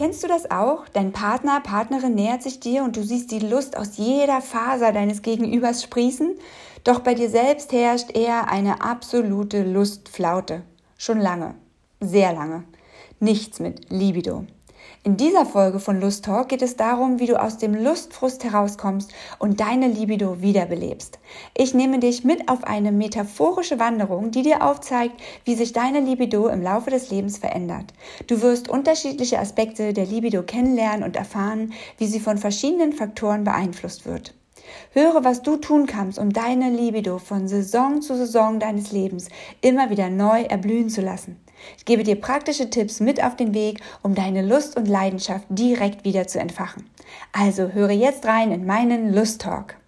Kennst du das auch? Dein Partner, Partnerin nähert sich dir und du siehst die Lust aus jeder Faser deines Gegenübers sprießen? Doch bei dir selbst herrscht eher eine absolute Lustflaute. Schon lange. Sehr lange. Nichts mit Libido. In dieser Folge von Lust Talk geht es darum, wie du aus dem Lustfrust herauskommst und deine Libido wiederbelebst. Ich nehme dich mit auf eine metaphorische Wanderung, die dir aufzeigt, wie sich deine Libido im Laufe des Lebens verändert. Du wirst unterschiedliche Aspekte der Libido kennenlernen und erfahren, wie sie von verschiedenen Faktoren beeinflusst wird. Höre, was du tun kannst, um deine Libido von Saison zu Saison deines Lebens immer wieder neu erblühen zu lassen. Ich gebe dir praktische Tipps mit auf den Weg, um deine Lust und Leidenschaft direkt wieder zu entfachen. Also höre jetzt rein in meinen Lust Talk.